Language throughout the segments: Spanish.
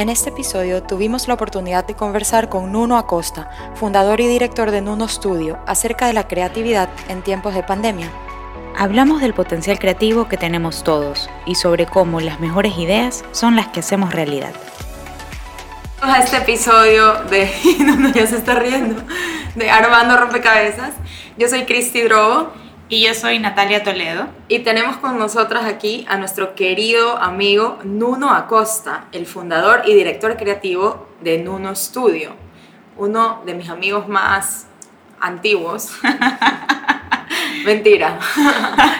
En este episodio tuvimos la oportunidad de conversar con Nuno Acosta, fundador y director de Nuno Studio, acerca de la creatividad en tiempos de pandemia. Hablamos del potencial creativo que tenemos todos y sobre cómo las mejores ideas son las que hacemos realidad. A este episodio de Nuno ya se está riendo de Armando Rompecabezas. Yo soy Cristi Drogo y yo soy Natalia Toledo. Y tenemos con nosotras aquí a nuestro querido amigo Nuno Acosta, el fundador y director creativo de Nuno Studio. Uno de mis amigos más antiguos. Mentira.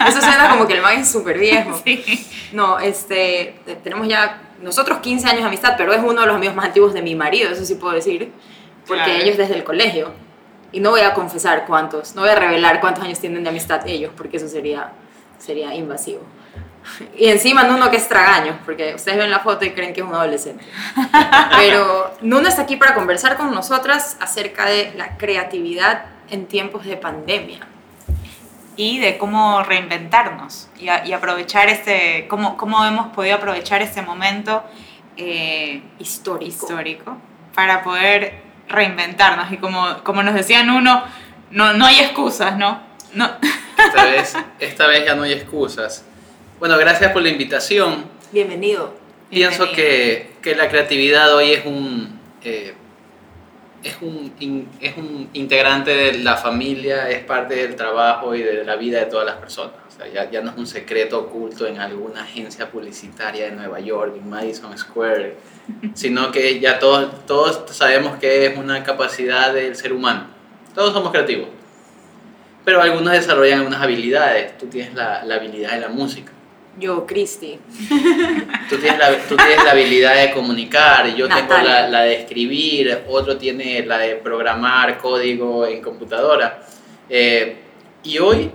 Eso suena como que el man es súper viejo. Sí. No, este, tenemos ya nosotros 15 años de amistad, pero es uno de los amigos más antiguos de mi marido, eso sí puedo decir. Porque ellos desde el colegio. Y no voy a confesar cuántos, no voy a revelar cuántos años tienen de amistad ellos, porque eso sería, sería invasivo. Y encima Nuno que es tragaño, porque ustedes ven la foto y creen que es un adolescente. Pero Nuno está aquí para conversar con nosotras acerca de la creatividad en tiempos de pandemia. Y de cómo reinventarnos y, aprovechar este, cómo, cómo hemos podido aprovechar este momento eh, histórico. histórico para poder reinventarnos y como, como nos decían uno, no, no hay excusas, ¿no? no. Esta, vez, esta vez ya no hay excusas. Bueno, gracias por la invitación. Bienvenido. Pienso Que, que, la creatividad hoy es un, eh, es, un, es un integrante de la familia, es parte del trabajo y de la vida de todas las personas. O sea, ya, ya no es un secreto oculto en alguna agencia publicitaria de Nueva York, en Madison Square, sino que ya todos, todos sabemos que es una capacidad del ser humano. Todos somos creativos. Pero algunos desarrollan algunas habilidades. Tú tienes la, la habilidad de la música. Yo, Cristi. Tú tienes, la, tú tienes la habilidad de comunicar, yo tengo la, la, de escribir, otro tiene la de programar código en computadora. Eh, y hoy,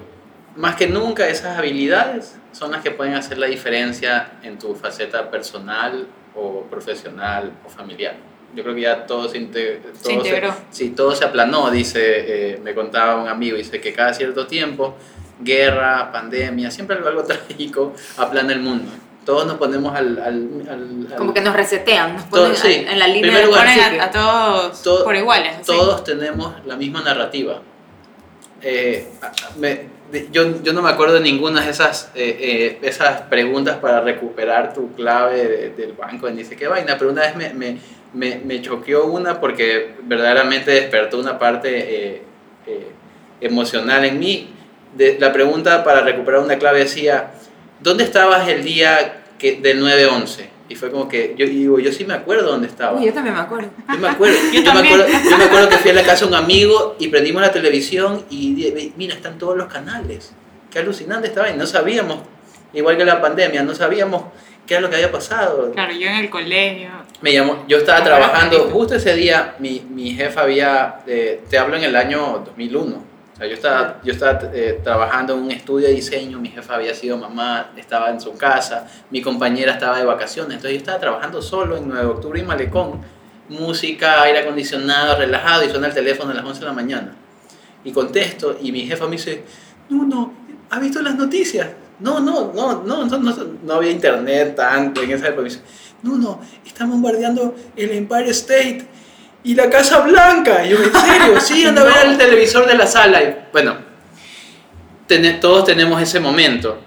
más que nunca, esas habilidades son las que pueden hacer la diferencia en tu faceta personal o profesional o familiar. Yo creo que ya todo se, integró. sí, todo se aplanó, dice, eh, me contaba un amigo, dice que cada cierto tiempo, guerra, pandemia, siempre algo, algo trágico aplana el mundo. Todos nos ponemos al... al, Como que nos resetean, nos ponen en la línea de ponen a, todos por iguales. Todos tenemos la misma narrativa. Eh, yo, yo, no me acuerdo de ninguna de esas, eh, eh, esas preguntas para recuperar tu clave del banco. Y dice, ¿qué vaina? Pero una vez me, me, me, me choqueó una porque verdaderamente despertó una parte emocional en mí. La pregunta para recuperar una clave decía, ¿dónde estabas el día que, del 9-11? Y fue como que, yo digo, yo sí me acuerdo dónde estaba. yo también me acuerdo. Yo me acuerdo, yo, me acuerdo, yo me acuerdo que fui a la casa de un amigo y prendimos la televisión y mira, están todos los canales. Qué alucinante estaba y no sabíamos, igual que la pandemia, no sabíamos qué era lo que había pasado. Claro, yo en el colegio. Me llamó, yo estaba trabajando, justo ese día mi, mi jefa había, eh, te hablo en el año 2001 yo estaba, yo estaba eh, trabajando en un estudio de diseño, mi jefa había sido mamá, estaba en su casa, mi compañera estaba de vacaciones, entonces yo estaba trabajando solo en 9 de octubre y Malecón, música, aire acondicionado, relajado y suena el teléfono a las 11 de la mañana. Y contesto y mi jefa me dice, no, no, ¿has visto las noticias? No, no, no, no, no, no, no había internet tanto en esa época. Me dice, no, no, están bombardeando el Empire State y la Casa Blanca. Y yo, ¿en serio? Sí, anda a ver el televisor de la sala. Y, bueno, todos tenemos ese momento.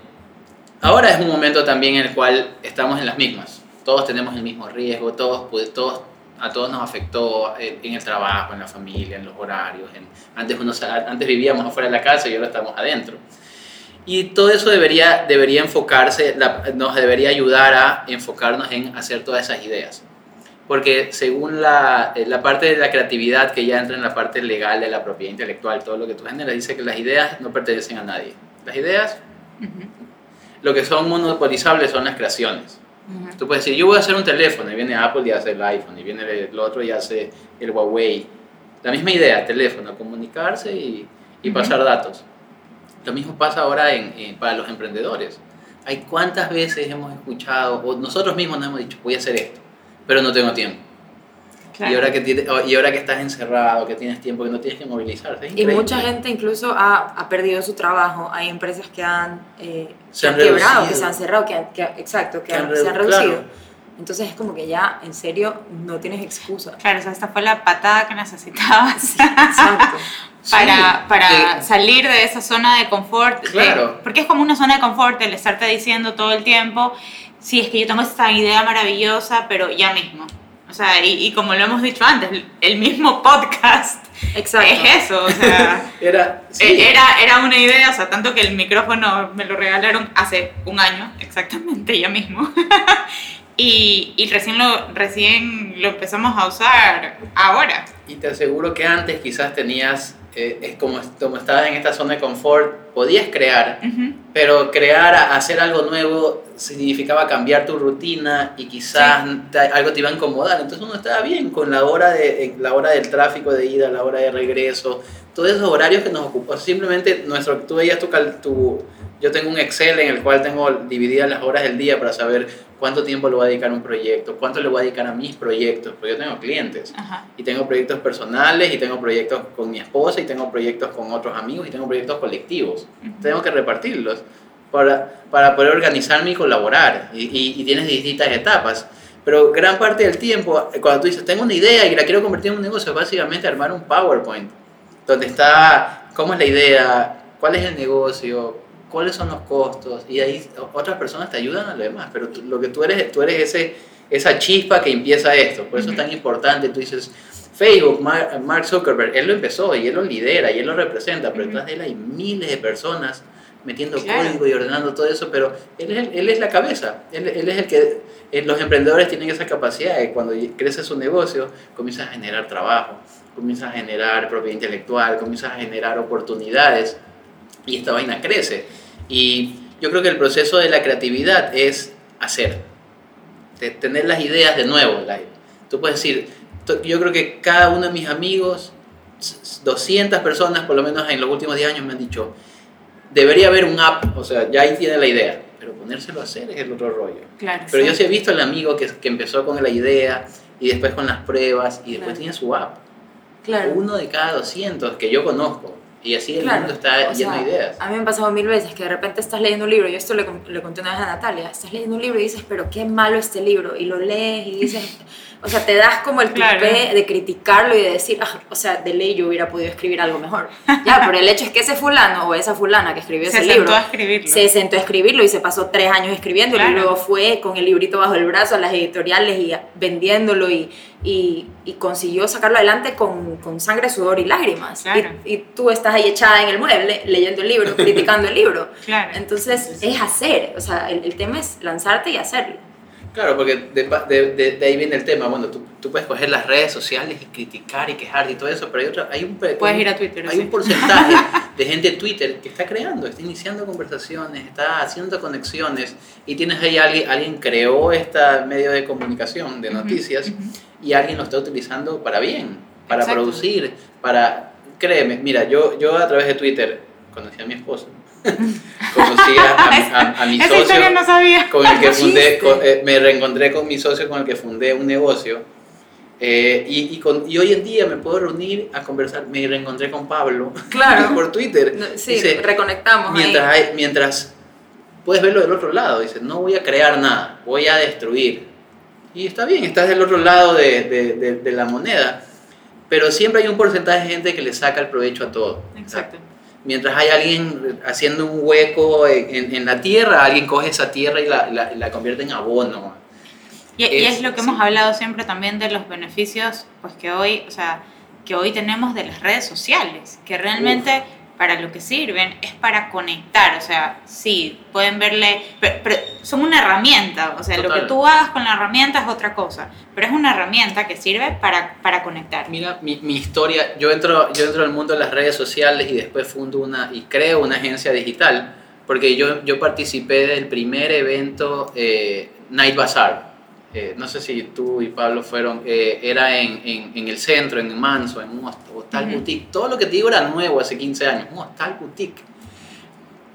Ahora es un momento también en el cual estamos en las mismas. Todos tenemos el mismo riesgo, todos, todos, a todos nos afectó en el trabajo, en la familia, en los horarios. antes, uno, antes vivíamos afuera de la casa y ahora estamos adentro. Y todo eso debería, debería enfocarse, nos debería ayudar a enfocarnos en hacer todas esas ideas porque según la, eh, la, parte de la creatividad que ya entra en la parte legal de la propiedad intelectual, todo lo que tú generas, dice que las ideas no pertenecen a nadie. Las ideas, lo que son monopolizables son las creaciones. Tú puedes decir, yo voy a hacer un teléfono, y viene Apple y hace el iPhone, y viene el otro y hace el Huawei. La misma idea, teléfono, comunicarse y, y pasar datos. Lo mismo pasa ahora en, para los emprendedores. Hay cuántas veces hemos escuchado, o nosotros mismos nos hemos dicho, voy a hacer esto, pero no tengo tiempo. Y, ahora que, y ahora que estás encerrado, que tienes tiempo, que no tienes que movilizarte. y mucha gente incluso ha, ha, perdido su trabajo. Hay empresas que han, eh, se han, quebrado, que se han cerrado, que, que exacto, que, se han reducido. Entonces es como que ya, en serio, no tienes excusa. Claro, o sea, esta fue la patada que necesitabas. Exacto. para, para salir de esa zona de confort. Claro. porque es como una zona de confort el estarte diciendo todo el tiempo, sí, es que yo tengo esta idea maravillosa, pero ya mismo. O sea, y, como lo hemos dicho antes, el mismo podcast Exacto. es eso, o sea, era, e, era, era una idea, o sea, tanto que el micrófono me lo regalaron hace un año, exactamente, ya mismo. y, y recién, lo, recién lo empezamos a usar ahora. Y te aseguro que antes quizás tenías eh, es como, como estabas en esta zona de confort, podías crear, pero crear, hacer algo nuevo significaba cambiar tu rutina y quizás algo te iba a incomodar. Entonces uno estaba bien con la hora, de, la hora del tráfico de ida, la hora de regreso, todos esos horarios que nos ocupan. Simplemente nuestro, tú veías tu, tu, yo tengo un Excel en el cual tengo divididas las horas del día para saber cuánto tiempo le voy a dedicar a un proyecto, cuánto le voy a dedicar a mis proyectos, porque yo tengo clientes. Y tengo proyectos personales y tengo proyectos con mi esposa y tengo proyectos con otros amigos y tengo proyectos colectivos. Tengo que repartirlos para, para poder organizarme y colaborar. Y, y, tienes distintas etapas. Pero gran parte del tiempo, cuando tú dices, tengo una idea y la quiero convertir en un negocio, es básicamente armar un PowerPoint, donde está cómo es la idea, cuál es el negocio, cuáles son los costos y ahí otras personas te ayudan a lo demás, pero lo que tú eres, tú eres ese, esa chispa que empieza esto, por eso es tan importante, tú dices, Facebook, Mark Zuckerberg, él lo empezó y él lo lidera y él lo representa, pero detrás de él hay miles de personas metiendo código y ordenando todo eso, pero él es, él es la cabeza, él, él, es el que, eh, los emprendedores tienen esa capacidad de cuando crece su negocio, comienza a generar trabajo, comienza a generar propiedad intelectual, comienza a generar oportunidades y esta vaina crece. Y yo creo que el proceso de la creatividad es hacer, de tener las ideas de nuevo. Tú puedes decir, yo creo que cada uno de mis amigos, 200 personas por lo menos en los últimos 10 años me han dicho, debería haber un app, o sea, ya ahí tiene la idea, pero ponérselo a hacer es el otro rollo. Claro, pero yo sí he visto al amigo que, que, empezó con la idea y después con las pruebas y después tiene su app. Claro. Uno de cada 200 que yo conozco. Y así el mundo está lleno de ideas. A mí me ha pasado mil veces que de repente estás leyendo un libro, yo esto le, le conté una vez a Natalia, estás leyendo un libro y dices, pero qué malo este libro, y lo lees y dices, o sea, te das como el claro. de criticarlo y de decir, ah, o sea, de ley yo hubiera podido escribir algo mejor. Ya, pero el hecho es que ese fulano o esa fulana que escribió ese libro se sentó a escribirlo y se pasó tres años escribiéndolo y luego fue con el librito bajo el brazo a las editoriales y vendiéndolo y, y, y consiguió sacarlo adelante con, con, sangre, sudor y lágrimas. Y, y, tú estás ahí echada en el mueble leyendo el libro, criticando el libro. Entonces es hacer, o sea, el, el tema es lanzarte y hacerlo. Claro, porque de, de, de, ahí viene el tema. Bueno, tú, tú, puedes coger las redes sociales y criticar y quejarte y todo eso, pero hay, otro, hay un, puedes ir a Twitter, hay un porcentaje de gente en Twitter que está creando, está iniciando conversaciones, está haciendo conexiones y tienes ahí alguien, alguien creó este medio de comunicación, de noticias y alguien lo está utilizando para bien, para producir, para... Créeme, mira, yo, yo a través de Twitter conocí a mi esposo conocí a, mi socio con el que fundé, eh, me reencontré con mi socio con el que fundé un negocio eh, y, y, con, y, hoy en día me puedo reunir a conversar, me reencontré con Pablo claro. por Twitter. Sí, reconectamos. Mientras, Hay, mientras puedes verlo del otro lado, dice, no voy a crear nada, voy a destruir. Y está bien, estás del otro lado de, de, de la moneda, pero siempre hay un porcentaje de gente que le saca el provecho a todo. Exacto mientras hay alguien haciendo un hueco en, en, la tierra, alguien coge esa tierra y la, la, la convierte en abono. Y es, y es lo que hemos hablado siempre también de los beneficios, pues que hoy, o sea, que hoy tenemos de las redes sociales, que realmente para lo que sirven es para conectar, o sea, sí, pueden verle, pero, son una herramienta, o sea, lo que tú hagas con la herramienta es otra cosa, pero es una herramienta que sirve para, para conectar. Mira, mi, mi, historia, yo entro, yo entro al mundo de las redes sociales y después fundo una, y creo una agencia digital, porque yo, yo participé del primer evento eh, Night Bazaar, eh, no sé si tú y Pablo fueron, eh, era en, en, en, el centro, en Manso, en un hostal boutique. Todo lo que te digo era nuevo hace 15 años, un hostal boutique.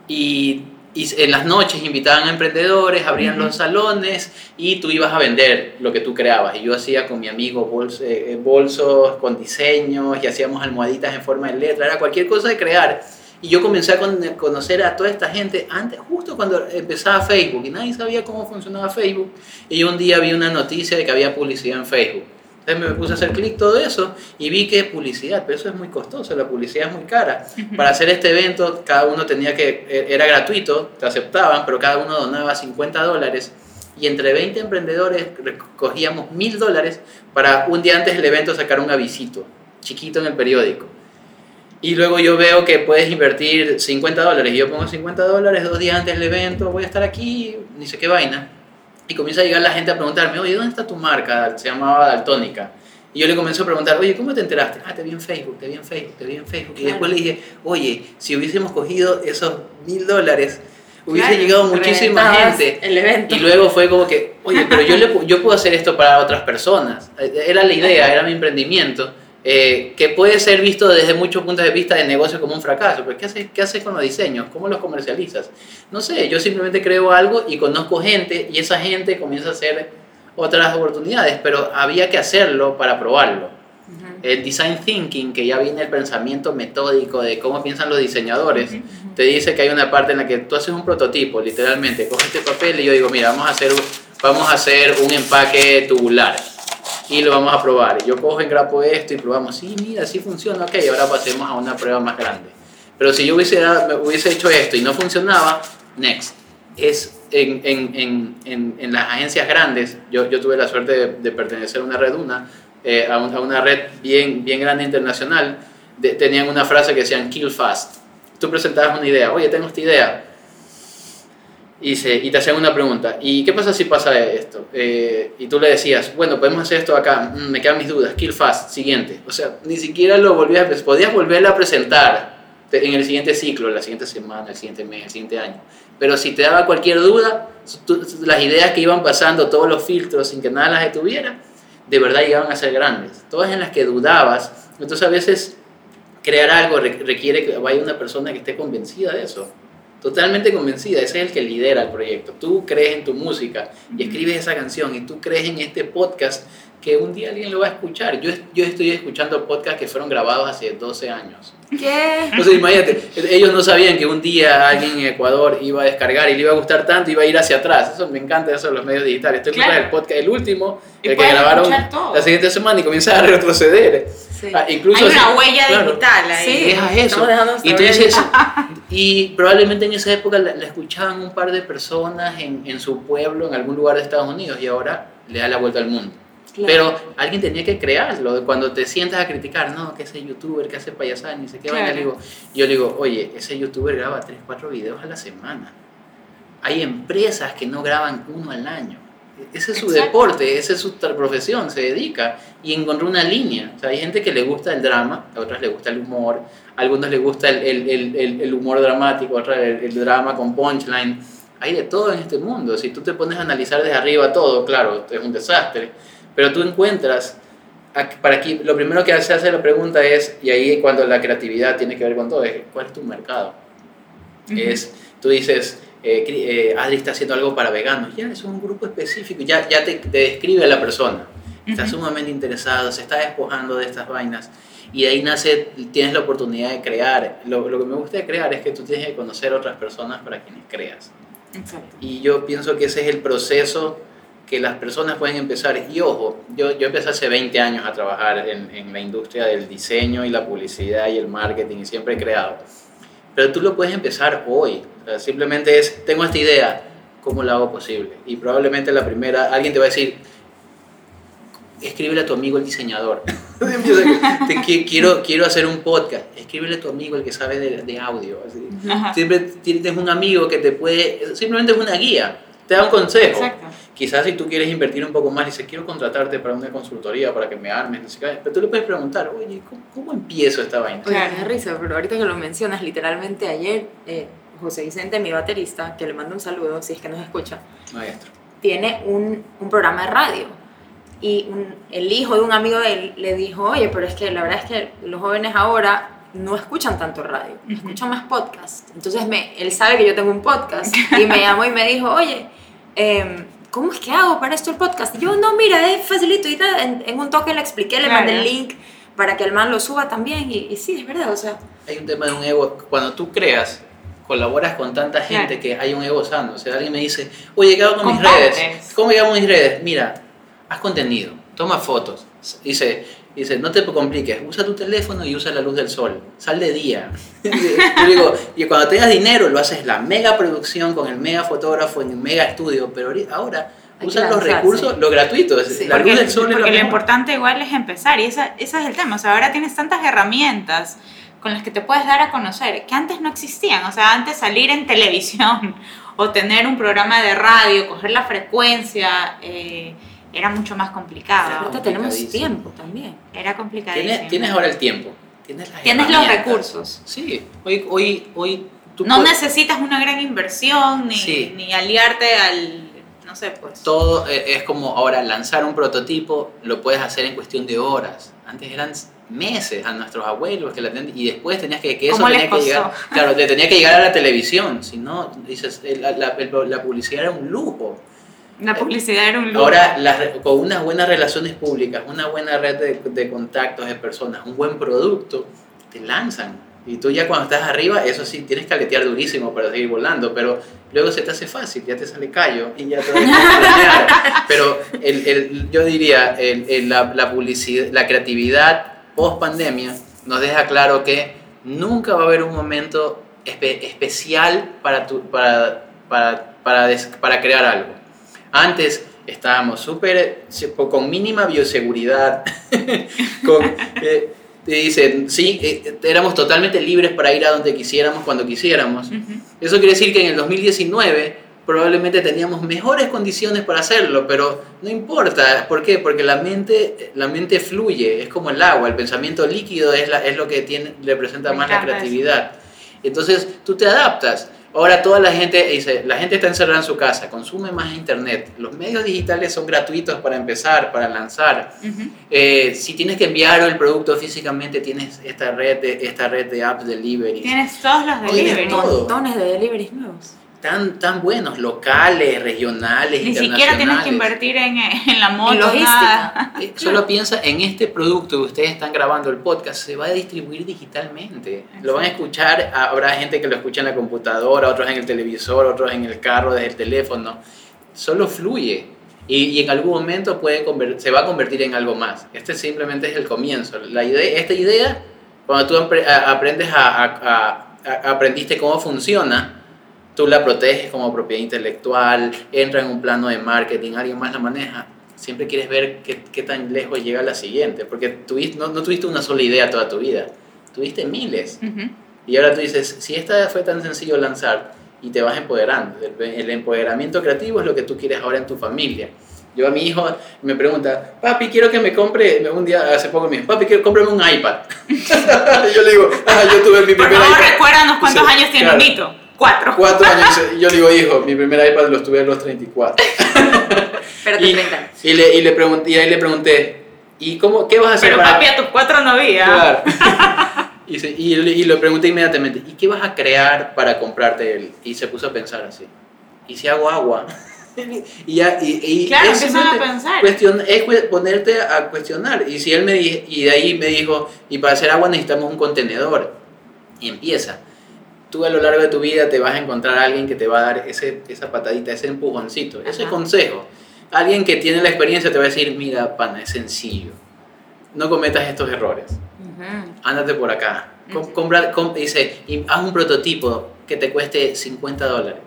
Y, y, en las noches invitaban a emprendedores, abrían los salones y tú ibas a vender lo que tú creabas. Y yo hacía con mi amigo eh, bolsos con diseños y hacíamos almohaditas en forma de letra, era cualquier cosa de crear. Y yo comencé a conocer a toda esta gente antes, justo cuando empezaba Facebook y nadie sabía cómo funcionaba Facebook. Y yo un día vi una noticia de que había publicidad en Facebook. Entonces me puse a hacer clic todo eso y vi que publicidad, pero eso es muy costoso, la publicidad es muy cara. Para hacer este evento cada uno tenía que, e, era gratuito, te aceptaban, pero cada uno donaba 50 dólares y entre 20 emprendedores recogíamos mil dólares para un día antes del evento sacar un avisito chiquito en el periódico. Y luego yo veo que puedes invertir 50 dólares. Y yo pongo 50 dólares dos días antes del evento, voy a estar aquí, ni sé qué vaina. Y comienza a llegar la gente a preguntarme, oye, ¿dónde está tu marca? Se llamaba Daltónica. Y yo le comienzo a preguntar, oye, ¿cómo te enteraste? Ah, te vi en Facebook, te vi en Facebook, te vi en Facebook. Y después le dije, oye, si hubiésemos cogido esos mil dólares, hubiese llegado muchísima gente. El evento. Y luego fue como que, oye, pero yo, le, yo puedo hacer esto para otras personas. Era la idea, era mi emprendimiento. Eh, que puede ser visto desde muchos puntos de vista de negocio como un fracaso. Pero ¿qué haces, ¿qué haces con los diseños? ¿Cómo los comercializas? No sé, yo simplemente creo algo y conozco gente y esa gente comienza a hacer otras oportunidades, pero había que hacerlo para probarlo. El design thinking, que ya viene el pensamiento metódico de cómo piensan los diseñadores, te dice que hay una parte en la que tú haces un prototipo, literalmente, coges este papel y yo digo, mira, vamos a hacer, vamos a hacer un empaque tubular y lo vamos a probar. Yo cojo, engrapo esto y probamos, sí, mira, sí funciona, ok, ahora pasemos a una prueba más grande. Pero si yo hubiese, hubiese hecho esto y no funcionaba, next. Es en, en, en, en las agencias grandes, yo, yo, tuve la suerte de, pertenecer a una red, una, eh, a, una red bien, bien grande internacional, tenían una frase que decían kill fast. Tú presentabas una idea, oye, tengo esta idea, y, y te hacían una pregunta, ¿y qué pasa si pasa esto? Eh, y tú le decías, bueno, podemos hacer esto acá, mm, me quedan mis dudas, kill fast, siguiente. O sea, ni siquiera lo volvías, a, podías volverla a presentar en el siguiente ciclo, la siguiente semana, el siguiente mes, el siguiente año. Pero si te daba cualquier duda, las ideas que iban pasando, todos los filtros sin que nada las detuviera, de verdad llegaban a ser grandes. Todas en las que dudabas. Entonces a veces crear algo requiere que vaya una persona que esté convencida de eso totalmente convencida, ese es el que lidera el proyecto. Tú crees en tu música y escribes esa canción y tú crees en este podcast que un día alguien lo va a escuchar. Yo, yo estoy escuchando podcasts que fueron grabados hace 12 años. ¿Qué? Entonces imagínate, ellos no sabían que un día alguien en Ecuador iba a descargar y le iba a gustar tanto y iba a ir hacia atrás. Eso me encanta eso de los medios digitales. Estoy claro. el podcast, el último, el que grabaron la siguiente semana y comienza a retroceder. Ah, incluso Hay una huella digital ahí. Sí, dejas eso. Y probablemente en esa época la, escuchaban un par de personas en, en su pueblo, en algún lugar de Estados Unidos, y ahora le da la vuelta al mundo. Pero alguien tenía que crearlo. Cuando te sientas a criticar, no, que ese youtuber que hace payasadas, ni sé qué, claro. digo, yo le digo, oye, ese youtuber graba 3, 4 videos a la semana. Hay empresas que no graban uno al año. Ese es su deporte, esa es su profesión, se dedica y encontró una línea. O sea, hay gente que le gusta el drama, a otras le gusta el humor, a algunos les gusta el, el, el, el humor dramático, a otras el, drama con punchline. Hay de todo en este mundo. Si tú te pones a analizar desde arriba todo, claro, es un desastre pero tú encuentras, para aquí, lo primero que se hace la pregunta es, y ahí cuando la creatividad tiene que ver con todo, es ¿cuál es tu mercado? es, tú dices, eh, eh, Adri está haciendo algo para veganos, ya es un grupo específico, ya, ya te, describe a la persona, está sumamente interesado, se está despojando de estas vainas. Y de ahí nace, tienes la oportunidad de crear. Lo, lo, que me gusta de crear es que tú tienes que conocer a otras personas para quienes creas. Exacto. Y yo pienso que ese es el proceso que las personas pueden empezar. Y ojo, yo, yo empecé hace 20 años a trabajar en, en, la industria del diseño y la publicidad y el marketing y siempre he creado. Pero tú lo puedes empezar hoy. simplemente es, tengo esta idea, ¿cómo la hago posible? Y probablemente la primera, alguien te va a decir, escríbele a tu amigo el diseñador. te, quiero, quiero hacer un podcast. Escríbele a tu amigo el que sabe de, de audio. Siempre tienes un amigo que te puede, simplemente es una guía, te da un consejo. Exacto Quizás si tú quieres invertir un poco más y dices, quiero contratarte para una consultoría, para que me armes, pero tú le puedes preguntar, oye, ¿cómo, empiezo esta vaina? Oye, me risa, pero ahorita que lo mencionas, literalmente ayer, eh, José Vicente, mi baterista, que le mando un saludo, si es que nos escucha. Maestro. tiene un, un programa de radio. Y el hijo de un amigo de él le dijo, oye, pero es que la verdad es que los jóvenes ahora no escuchan tanto radio, escuchan más podcast. Entonces me, él sabe que yo tengo un podcast y me llamó y me dijo, oye, eh, ¿cómo es que hago para esto el podcast? Y yo, no, mira, es facilito. Y en, un toque le expliqué, le mandé el link para que el man lo suba también. Y, sí, es verdad, o sea. Hay un tema de un ego. Cuando tú creas, colaboras con tanta gente que hay un ego sano. O sea, alguien me dice, oye, ¿qué hago con mis redes? ¿Cómo llamo mis redes? Mira, haz contenido, toma fotos. Dice, dice, no te compliques, usa tu teléfono y usa la luz del sol, sal de día. Yo digo, y cuando tengas dinero lo haces la mega producción con el mega fotógrafo en el mega estudio, pero ahora usa los recursos, los gratuitos, la luz del sol. Porque lo, importante igual es empezar y ese es el tema, o sea, ahora tienes tantas herramientas con las que te puedes dar a conocer que antes no existían, o sea, antes salir en televisión o tener un programa de radio, coger la frecuencia. Eh, era mucho más complicado. Ahorita tenemos tiempo también. Era complicadísimo. Tienes, ahora el tiempo. Tienes, tienes los recursos. Sí, hoy, hoy, hoy tú No necesitas una gran inversión ni, ni aliarte al, no sé, pues. Todo e, es como ahora lanzar un prototipo, lo puedes hacer en cuestión de horas. Antes eran meses a nuestros abuelos que la y después tenías que, que eso tenía que llegar, claro, le tenía que llegar a la televisión, si no, dices, la, la, la publicidad era un lujo. La publicidad era un lujo. Ahora, con unas buenas relaciones públicas, una buena red de, de, contactos de personas, un buen producto, te lanzan. Y tú ya cuando estás arriba, eso sí, tienes que aletear durísimo para seguir volando, pero luego se te hace fácil, ya te sale callo y ya te Pero el, el, yo diría, el, la, la, publicidad, la creatividad post pandemia nos deja claro que nunca va a haber un momento especial para, tu, para, para, para, para crear algo antes estábamos súper, con mínima bioseguridad, con, eh, te dicen, sí, eh, éramos totalmente libres para ir a donde quisiéramos, cuando quisiéramos. Eso quiere decir que en el 2019 probablemente teníamos mejores condiciones para hacerlo, pero no importa. ¿Por qué? Porque la mente, la mente fluye, es como el agua, el pensamiento líquido es, la, es lo que tiene, representa más la creatividad. Entonces tú te adaptas. Ahora toda la gente dice, la gente está encerrada en su casa, consume más internet. Los medios digitales son gratuitos para empezar, para lanzar. Eh, si tienes que enviar el producto físicamente, tienes esta red de, esta red de apps delivery. Tienes todos los delivery. Montones de deliveries nuevos tan, tan buenos, locales, regionales, Ni siquiera tienes que invertir en, en la moto. logística. Eh, solo piensa en este producto que ustedes están grabando el podcast, se va a distribuir digitalmente. Lo van a escuchar, habrá gente que lo escucha en la computadora, otros en el televisor, otros en el carro, desde el teléfono. Solo fluye. Y, y en algún momento puede se va a convertir en algo más. Este simplemente es el comienzo. La idea, esta idea, cuando tú aprendes a, a, a aprendiste cómo funciona, tú la proteges como propiedad intelectual, entra en un plano de marketing, alguien más la maneja, siempre quieres ver qué, qué tan lejos llega la siguiente, porque tuviste, no, no, tuviste una sola idea toda tu vida, tuviste miles. Y ahora tú dices, si esta fue tan sencillo lanzar y te vas empoderando, el, empoderamiento creativo es lo que tú quieres ahora en tu familia. Yo a mi hijo me pregunta, papi, quiero que me compre, un día hace poco me dijo, papi, quiero cómprame un iPad. yo le digo, ah, yo tuve mi primer Por favor, recuérdanos cuántos años tiene un Nito. Cuatro. Cuatro años. Y yo digo, hijo, mi primer iPad lo tuve a los 34. Pero y, 30. Y, le, y, le pregunté, y ahí le pregunté, ¿y cómo, qué vas a hacer Pero papi, a tus cuatro no había. Claro. y, se, y, y, le pregunté inmediatamente, ¿y qué vas a crear para comprarte él? Y se puso a pensar así, ¿y si hago agua? y, ya, y, y claro, es a pensar. Cuestión, es ponerte a cuestionar. Y, si él me, y de ahí me dijo, y para hacer agua necesitamos un contenedor. Y empieza tú a lo largo de tu vida te vas a encontrar a alguien que te va a dar ese, esa patadita, ese empujoncito, ese consejo. Alguien que tiene la experiencia te va a decir, mira, pana, es sencillo. No cometas estos errores. Ándate por acá. compra, dice, haz un prototipo que te cueste 50 dólares.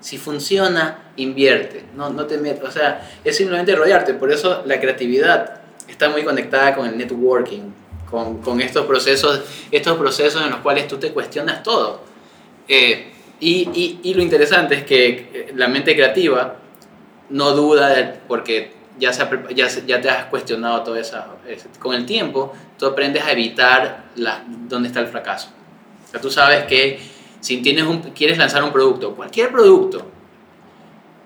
Si funciona, invierte. No, no te metas. O sea, es simplemente rodearte. Por eso la creatividad está muy conectada con el networking, con, con estos, procesos, estos procesos en los cuales tú te cuestionas todo eh, y, y, lo interesante es que eh, la mente creativa no duda porque ya, se, ya, ya, te has cuestionado todo eso. Con el tiempo, tú aprendes a evitar la, dónde está el fracaso. O sea, tú sabes que si tienes un, quieres lanzar un producto, cualquier producto,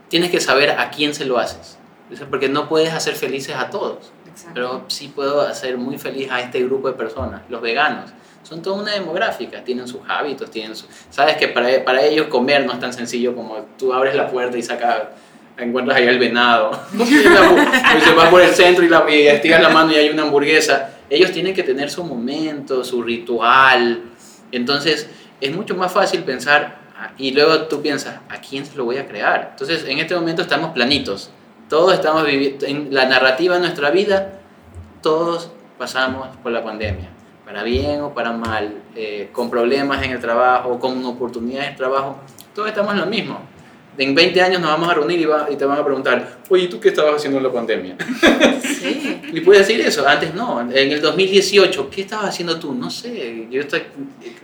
tienes que saber a quién se lo haces. Porque no puedes hacer felices a todos. Pero sí puedo hacer muy feliz a este grupo de personas, los veganos. Son toda una demográfica, tienen sus hábitos, tienen. Sabes que para, para ellos comer no es tan sencillo como tú abres la puerta y sacas encuentras allá el venado. y se va por el centro y, la, y estiras la mano y hay una hamburguesa. Ellos tienen que tener su momento, su ritual. Entonces, es mucho más fácil pensar, ah, y luego tú piensas, ¿a quién se lo voy a crear? Entonces, en este momento estamos planitos. Todos estamos viviendo, en la narrativa de nuestra vida, todos pasamos por la pandemia, para bien o para mal, eh, con problemas en el trabajo, con oportunidades de trabajo, todos estamos en lo mismo en 20 años nos vamos a reunir y, y te van a preguntar, oye, ¿tú qué estabas haciendo en la pandemia? Sí. y puedes decir eso, antes no, en el 2018, ¿qué estabas haciendo tú? No sé, yo estoy,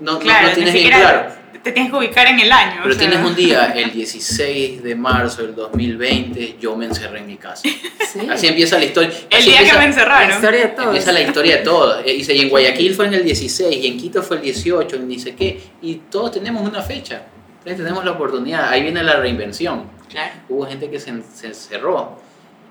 no, claro, no, tienes bien claro. Te tienes que ubicar en el año. Pero tienes un día, el 16 de marzo del 2020, yo me encerré en mi casa. Sí. Así empieza la historia. El día que me encerraron. La historia de todo. Empieza la historia de todo. Y en Guayaquil fue en el 16, y en Quito fue el 18, y ni sé qué. Y todos tenemos una fecha. Entonces tenemos la oportunidad, ahí viene la reinvención. Claro. Hubo gente que se, se cerró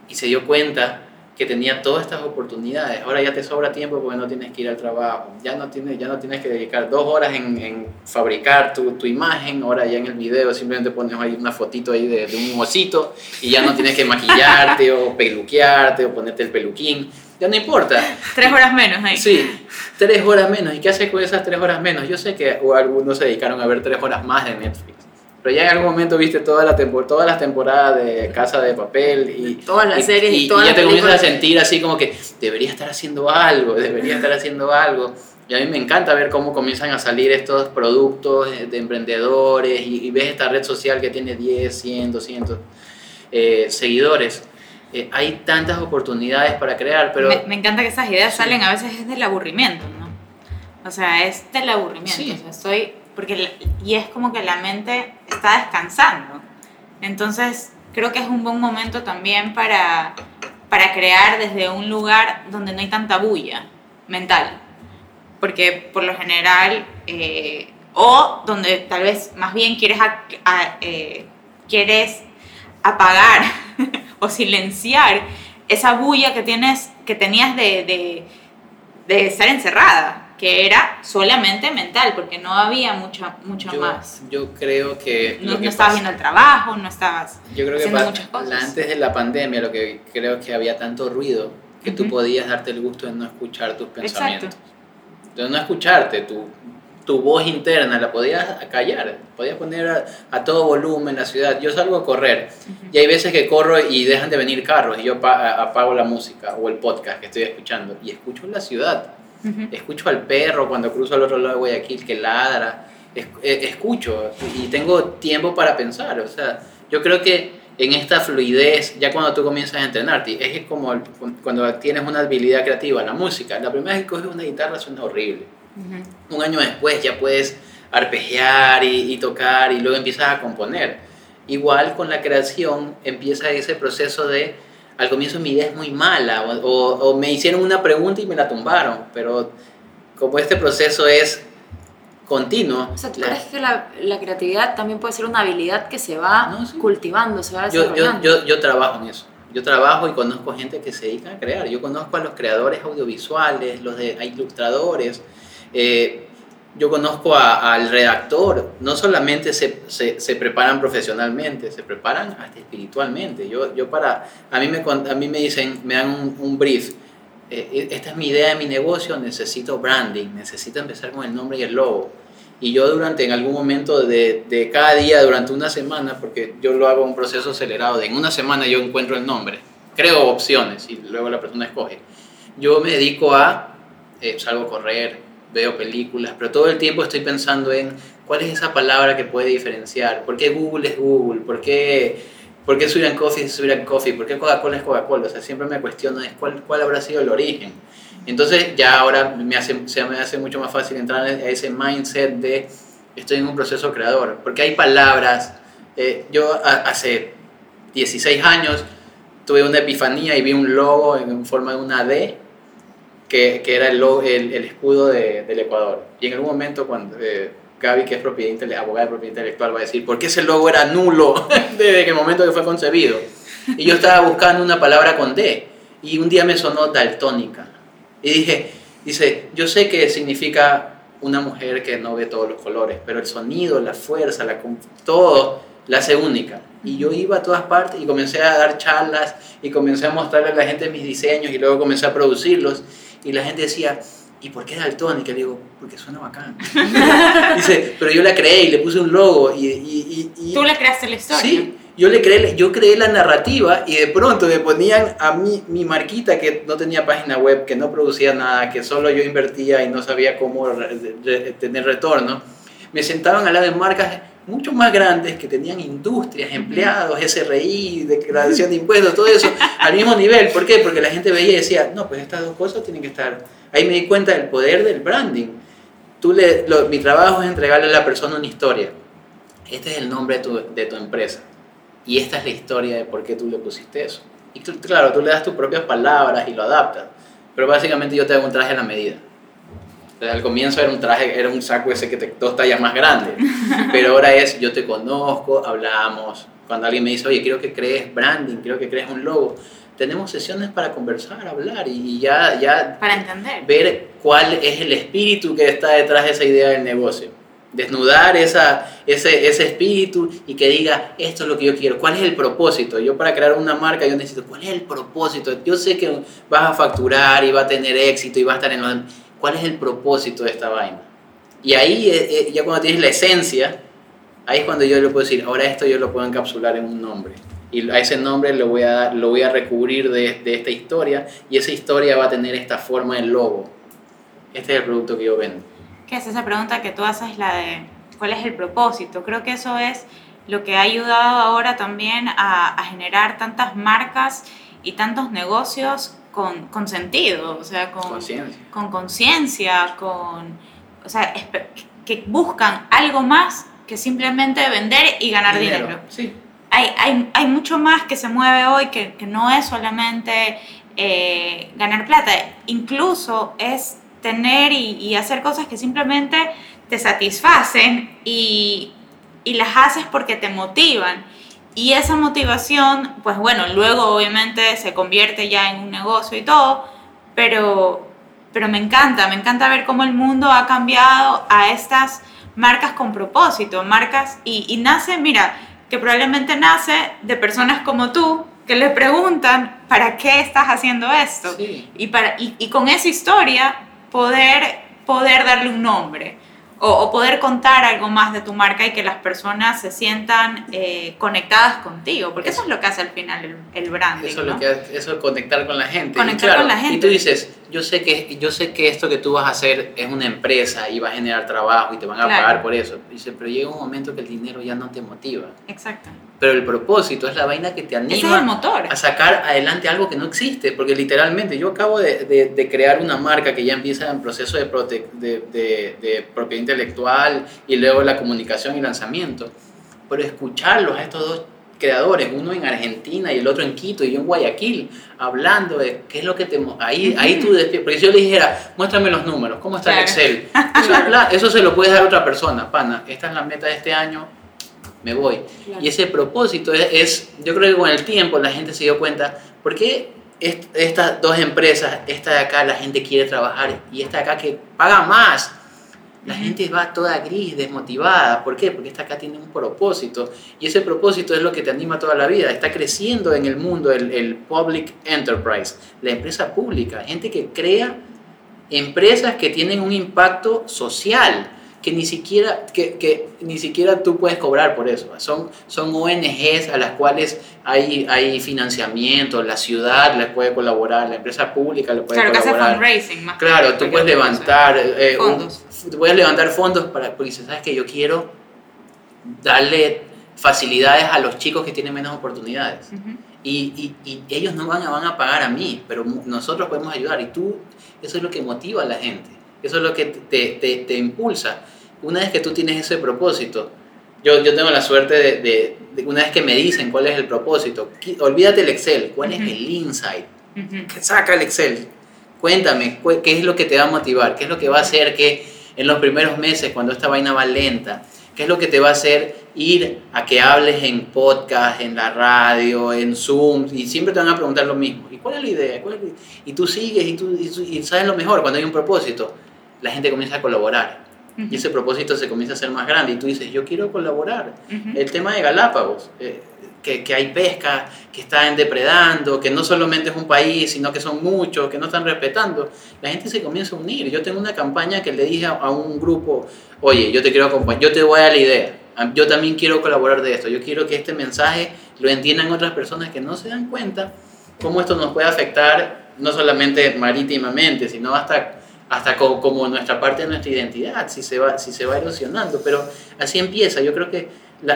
y se dio cuenta que tenía todas estas oportunidades. Ahora ya te sobra tiempo porque no tienes que ir al trabajo. Ya no tienes, ya no tienes que dedicar dos horas en, en fabricar tu, tu, imagen. Ahora ya en el video simplemente pones ahí una fotito ahí de, de un osito y ya no tienes que maquillarte o peluquearte o ponerte el peluquín ya no importa. Tres horas menos ahí. Sí, tres horas menos. ¿Y qué haces con esas tres horas menos? Yo sé que algunos se dedicaron a ver tres horas más de Netflix. Pero ya en algún momento viste toda la todas las temporadas de Casa de Papel y todas las series y, todas y ya te comienzas a sentir así como que debería estar haciendo algo, debería estar haciendo algo. Y a mí me encanta ver cómo comienzan a salir estos productos de emprendedores y, ves esta red social que tiene 10, 100, 200 seguidores eh, hay tantas oportunidades para crear, pero... Me, encanta que esas ideas salen a veces es del aburrimiento, ¿no? O sea, es del aburrimiento. Sí. O sea, estoy... Porque, y es como que la mente está descansando. Entonces, creo que es un buen momento también para, para crear desde un lugar donde no hay tanta bulla mental. Porque por lo general, eh, o donde tal vez más bien quieres, eh, quieres apagar o silenciar esa bulla que, tienes, que tenías de, de, estar encerrada, que era solamente mental, porque no había mucho, mucho más. Yo creo que... No, estabas viendo el trabajo, no estabas yo creo haciendo que muchas cosas. Antes de la pandemia, lo que creo que había tanto ruido que tú podías darte el gusto de no escuchar tus pensamientos. Exacto. De no escucharte, tú tu voz interna la podías callar, podías poner a, todo volumen la ciudad. Yo salgo a correr y hay veces que corro y dejan de venir carros y yo apago la música o el podcast que estoy escuchando y escucho la ciudad. Escucho al perro cuando cruzo al otro lado de Guayaquil que ladra. Eh, escucho y tengo tiempo para pensar. O sea, yo creo que en esta fluidez, ya cuando tú comienzas a entrenarte, es como cuando tienes una habilidad creativa, la música. La primera vez que coges una guitarra suena horrible un año después ya puedes arpegiar y, tocar y luego empiezas a componer. Igual con la creación empieza ese proceso de, al comienzo mi idea es muy mala o, me hicieron una pregunta y me la tumbaron, pero como este proceso es continuo. O sea, ¿tú crees que la, la, creatividad también puede ser una habilidad que se va cultivando, se va desarrollando? Yo, yo, yo, trabajo en eso. Yo trabajo y conozco gente que se dedica a crear. Yo conozco a los creadores audiovisuales, los de, a ilustradores, eh, yo conozco al redactor, no solamente se, se, preparan profesionalmente, se preparan hasta espiritualmente. Yo, yo para, a, mí me, a mí me dicen, me dan un, brief, eh, eh, esta es mi idea de mi negocio, necesito branding, necesito empezar con el nombre y el logo. Y yo durante, en algún momento de, de cada día, durante una semana, porque yo lo hago un proceso acelerado, de en una semana yo encuentro el nombre, creo opciones y luego la persona escoge. Yo me dedico a, salgo a correr, veo películas, pero todo el tiempo estoy pensando en cuál es esa palabra que puede diferenciar, por qué Google es Google, por qué, por qué Coffee es Sudan Coffee, por qué Coca-Cola es Coca-Cola, o sea, siempre me cuestiono es cuál, cuál habrá sido el origen. Entonces ya ahora me hace, se me hace mucho más fácil entrar a ese mindset de estoy en un proceso creador, porque hay palabras, eh, yo hace 16 años tuve una epifanía y vi un logo en forma de una D que, que era el, el, el escudo de, del Ecuador. Y en algún momento, cuando, eh, Gaby, que es propiedad abogada de propiedad intelectual, va a decir, ¿por qué ese logo era nulo desde el momento que fue concebido? Y yo estaba buscando una palabra con D y un día me sonó daltónica. Y dije, dice, yo sé que significa una mujer que no ve todos los colores, pero el sonido, la fuerza, la, todo la hace única. Y yo iba a todas partes y comencé a dar charlas y comencé a mostrarle a la gente mis diseños y luego comencé a producirlos. Y la gente decía, ¿y por qué daltónica? Le digo, porque suena bacán. Dice, pero yo la creé y le puse un logo. Y, y, y, Tú le creaste la historia. Sí, yo, le creé, yo creé la narrativa y de pronto me ponían a mí mi marquita que no tenía página web, que no producía nada, que solo yo invertía y no sabía cómo tener retorno. Me sentaban al lado de marcas mucho más grandes que tenían industrias, empleados, SRI, declaración de impuestos, todo eso al mismo nivel. ¿Por qué? Porque la gente veía y decía, no, pues estas dos cosas tienen que estar. Ahí me di cuenta del poder del branding. Tú le, mi trabajo es entregarle a la persona una historia. Este es el nombre de tu, empresa. Y esta es la historia de por qué tú le pusiste eso. Y claro, tú le das tus propias palabras y lo adaptas. Pero básicamente yo te hago un traje a la medida al comienzo era un traje, era un saco ese que te dos tallas más grande, pero ahora es yo te conozco, hablamos. Cuando alguien me dice, oye, quiero que crees branding, quiero que crees un logo, tenemos sesiones para conversar, hablar y ya, ya para entender. ver cuál es el espíritu que está detrás de esa idea del negocio. Desnudar esa, ese, ese espíritu y que diga, esto es lo que yo quiero, cuál es el propósito. Yo para crear una marca yo necesito, ¿cuál es el propósito? Yo sé que vas a facturar y va a tener éxito y va a estar en los ¿Cuál es el propósito de esta vaina? Y ahí, eh, eh, ya cuando tienes la esencia, ahí es cuando yo le puedo decir, ahora esto yo lo puedo encapsular en un nombre. Y a ese nombre lo voy a, lo voy a recubrir de, de esta historia y esa historia va a tener esta forma de logo. Este es el producto que yo vendo. ¿Qué es esa pregunta que tú haces, la de cuál es el propósito? Creo que eso es lo que ha ayudado ahora también a, a generar tantas marcas y tantos negocios con, con sentido, o sea, con conciencia, con, o sea, que buscan algo más que simplemente vender y ganar dinero. Sí. Hay, hay, hay, mucho más que se mueve hoy que, que no es solamente eh, ganar plata, incluso es tener y, y, hacer cosas que simplemente te satisfacen y, y las haces porque te motivan. Y esa motivación, pues bueno, luego obviamente se convierte ya en un negocio y todo, pero, pero me encanta, me encanta ver cómo el mundo ha cambiado a estas marcas con propósito, marcas, y, y nace, mira, que probablemente nace de personas como tú que le preguntan, ¿para qué estás haciendo esto? Y, para, y, y con esa historia poder, poder darle un nombre o, poder contar algo más de tu marca y que las personas se sientan eh, conectadas contigo, porque eso, es lo que hace al final el, el branding. Eso es lo que hace, eso es conectar con la gente. Conectar con la gente. Y tú dices, yo sé, que, yo sé que esto que tú vas a hacer es una empresa y va a generar trabajo y te van a pagar por eso. Dice, pero llega un momento que el dinero ya no te motiva. Exacto pero el propósito es la vaina que te anima a sacar adelante algo que no existe, porque literalmente yo acabo de, de, crear una marca que ya empieza en proceso de, de, de, propiedad intelectual y luego la comunicación y lanzamiento, pero escucharlos a estos dos creadores, uno en Argentina y el otro en Quito y yo en Guayaquil, hablando de qué es lo que te... Ahí, ahí tú despiertas, porque si yo le dijera, muéstrame los números, ¿cómo está el Excel? Eso, eso se lo puedes dar a otra persona, pana, esta es la meta de este año, me voy. Y ese propósito es, yo creo que con el tiempo la gente se dio cuenta, ¿por qué estas dos empresas, esta de acá la gente quiere trabajar y esta de acá que paga más? La gente va toda gris, desmotivada. ¿Por qué? Porque esta acá tiene un propósito. Y ese propósito es lo que te anima toda la vida. Está creciendo en el mundo el, el public enterprise, la empresa pública. Gente que crea empresas que tienen un impacto social que ni siquiera, que, que, ni siquiera tú puedes cobrar por eso. Son, son ONGs a las cuales hay, hay financiamiento, la ciudad les puede colaborar, la empresa pública le puede colaborar. Claro, que hace fundraising más. Claro, tú puedes levantar eh, fondos. puedes levantar fondos para, porque sabes que yo quiero darle facilidades a los chicos que tienen menos oportunidades. y, y, y, ellos no van a, van a pagar a mí, pero nosotros podemos ayudar. Y tú, eso es lo que motiva a la gente. Eso es lo que te, te, te impulsa. Una vez que tú tienes ese propósito, yo, yo tengo la suerte de, de, una vez que me dicen cuál es el propósito, olvídate el Excel, cuál es el insight, saca el Excel, cuéntame qué es lo que te va a motivar, qué es lo que va a hacer que en los primeros meses, cuando esta vaina va lenta? ¿Qué es lo que te va a hacer ir a que hables en podcast, en la radio, en Zoom? Y siempre te van a preguntar lo mismo. ¿Y cuál es la idea? Y tú sigues y tú, y sabes lo mejor, cuando hay un propósito, la gente comienza a colaborar. Y ese propósito se comienza a ser más grande y tú dices, yo quiero colaborar. El tema de Galápagos, eh, que, que, hay pesca, que están depredando, que no solamente es un país, sino que son muchos, que no están respetando, la gente se comienza a unir. Yo tengo una campaña que le dije a, un grupo, oye, yo te quiero acompañar, yo te voy a la idea, yo también quiero colaborar de esto, yo quiero que este mensaje lo entiendan otras personas que no se dan cuenta cómo esto nos puede afectar no solamente marítimamente, sino hasta hasta como, nuestra parte de nuestra identidad, si se va, si se va erosionando. Pero así empieza. Yo creo que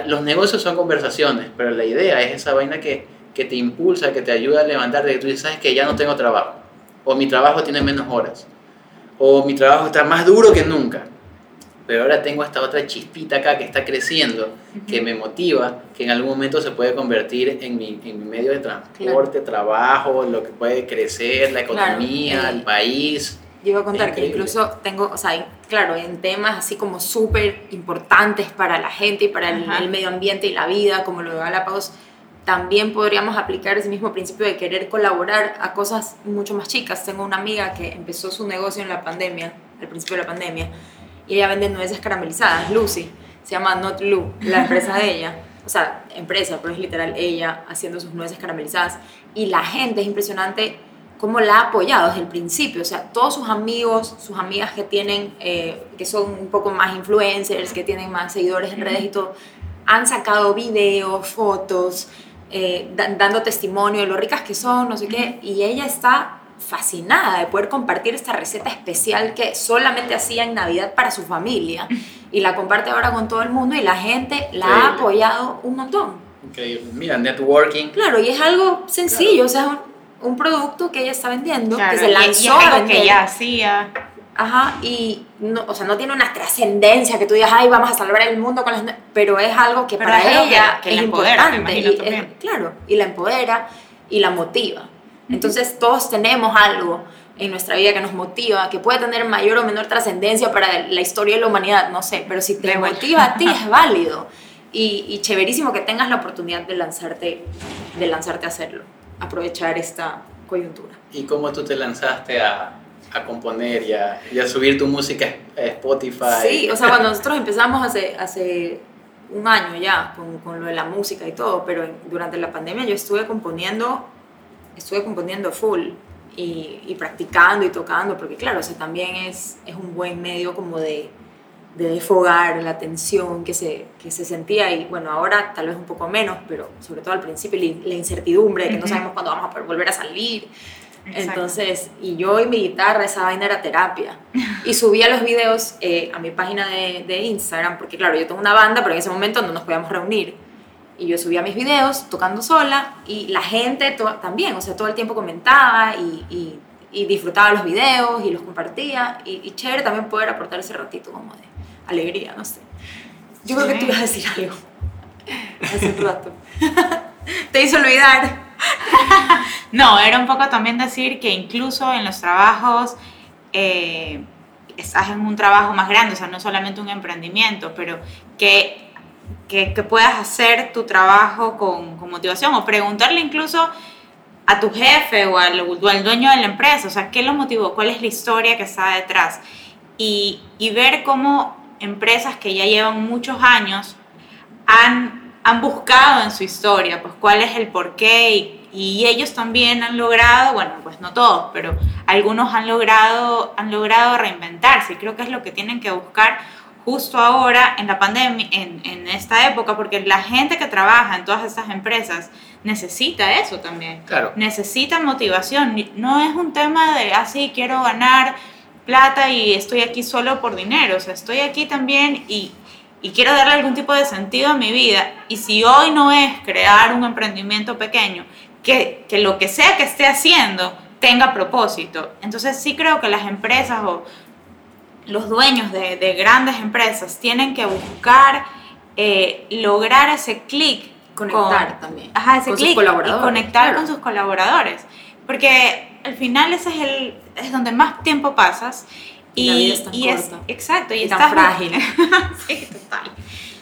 los negocios son conversaciones, pero la idea es esa vaina que, que te impulsa, que te ayuda a levantarte, que tú dices, sabes que ya no tengo trabajo, o mi trabajo tiene menos horas, o mi trabajo está más duro que nunca. Pero ahora tengo esta otra chispita acá que está creciendo, que me motiva, que en algún momento se puede convertir en mi, en mi medio de transporte, trabajo, lo que puede crecer, la economía, el país. Yo iba a contar que incluso tengo, o sea, claro, en temas así como súper importantes para la gente y para el, medio ambiente y la vida, como lo de Galápagos, también podríamos aplicar ese mismo principio de querer colaborar a cosas mucho más chicas. Tengo una amiga que empezó su negocio en la pandemia, al principio de la pandemia, y ella vende nueces caramelizadas, Lucy, se llama Not Lu, la empresa de ella. O sea, empresa, pero es literal ella haciendo sus nueces caramelizadas. Y la gente es impresionante cómo la ha apoyado desde el principio. O sea, todos sus amigos, sus amigas que tienen, eh, que son un poco más influencers, que tienen más seguidores en redes y todo, han sacado videos, fotos, eh, dando testimonio de lo ricas que son, no sé qué, y ella está fascinada de poder compartir esta receta especial que solamente hacía en Navidad para su familia y la comparte ahora con todo el mundo y la gente la ha apoyado un montón. Increíble. Mira, networking. Claro, y es algo sencillo, o sea, un producto que ella está vendiendo, que se lanzó y, que ella hacía. Ajá, y no, o sea, no tiene una trascendencia que tú digas, ay, vamos a salvar el mundo con las... Pero es algo que para ella es importante. Y claro, y la empodera y la motiva. Entonces todos tenemos algo en nuestra vida que nos motiva, que puede tener mayor o menor trascendencia para la historia de la humanidad, no sé, pero si te motiva a ti es válido. Y, y chéverísimo que tengas la oportunidad de lanzarte, de lanzarte a hacerlo aprovechar esta coyuntura. ¿Y cómo tú te lanzaste a, a componer y a, y a, subir tu música a Spotify? Sí, o sea, cuando nosotros empezamos hace, hace un año ya con, con, lo de la música y todo, pero durante la pandemia yo estuve componiendo, estuve componiendo full y, y practicando y tocando, porque claro, o sea, también es, es un buen medio como de de desfogar la tensión que se, que se sentía y bueno, ahora tal vez un poco menos, pero sobre todo al principio la incertidumbre de que no sabemos cuándo vamos a poder volver a salir. Entonces, y yo y mi guitarra, esa vaina era terapia. Y subía los videos eh, a mi página de, de, Instagram, porque claro, yo tengo una banda, pero en ese momento no nos podíamos reunir. Y yo subía mis videos tocando sola y la gente también, o sea, todo el tiempo comentaba y, y, y disfrutaba los videos y los compartía. Y, y chévere también poder aportar ese ratito como de alegría, no sé. Yo creo que tú ibas a decir algo hace un rato. Te hizo olvidar. no, era un poco también decir que incluso en los trabajos eh, estás en un trabajo más grande, o sea, no solamente un emprendimiento, pero que, que, puedas hacer tu trabajo con, con, motivación o preguntarle incluso a tu jefe o al, o al dueño de la empresa, o sea, ¿qué lo motivó? ¿Cuál es la historia que está detrás? Y, y ver cómo empresas que ya llevan muchos años han, han buscado en su historia, pues cuál es el porqué y, y ellos también han logrado, bueno, pues no todos, pero algunos han logrado, han logrado reinventarse y creo que es lo que tienen que buscar justo ahora en la pandemia, en, en, esta época, porque la gente que trabaja en todas estas empresas necesita eso también. Claro. Necesita motivación. No es un tema de, así ah, quiero ganar plata y estoy aquí solo por dinero, o sea, estoy aquí también y, y quiero darle algún tipo de sentido a mi vida. Y si hoy no es crear un emprendimiento pequeño, que, que lo que sea que esté haciendo tenga propósito. Entonces sí creo que las empresas o los dueños de, de grandes empresas tienen que buscar eh, lograr ese clic. Conectar también. Ajá, ese clic. Y conectar con sus colaboradores. Porque al final ese es, el, es donde más tiempo pasas Y, la vida es tan y corta. Es, exacto, y, y estás tan frágil. sí, total.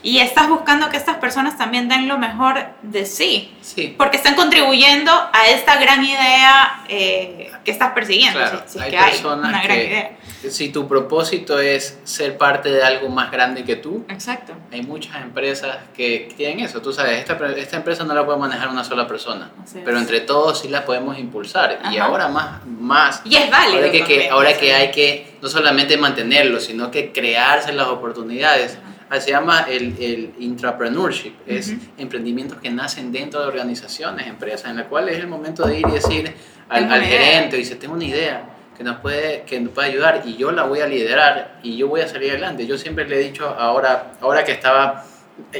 Y estás buscando que estas personas también den lo mejor de sí. Sí. Porque están contribuyendo a esta gran idea eh, que estás persiguiendo. Claro, si, si es hay que hay personas una gran que- idea. Si tu propósito es ser parte de algo más grande que tú, Exacto. hay muchas empresas que tienen eso. Tú sabes, esta, esta empresa no la puede manejar una sola persona, Así es. pero entre todos sí la podemos impulsar. Y Ajá. ahora más, más Y es válido. ahora que, que- ahora que hay que no solamente mantenerlo, sino que crearse las oportunidades. Ah, Se llama el, el intrapreneurship, es emprendimientos que nacen dentro de organizaciones, empresas, en la cual es el momento de ir y decir al, al gerente, dice, tengo una idea que nos, puede, que nos puede ayudar y yo la voy a liderar y yo voy a salir adelante. Yo siempre le he dicho, ahora, ahora que estaba,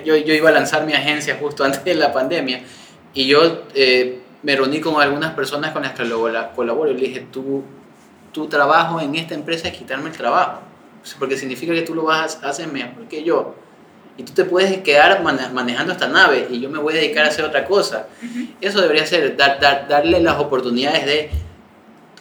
yo, yo iba a lanzar mi agencia justo antes de la pandemia y yo eh, me reuní con algunas personas con las que lo- la- colaboro y le dije, tu, tu trabajo en esta empresa es quitarme el trabajo, porque significa que tú lo vas a hacer mejor que yo. Y tú te puedes quedar mane- manejando esta nave y yo me voy a dedicar a hacer otra cosa. Eso debería ser, dar, dar- darle las oportunidades de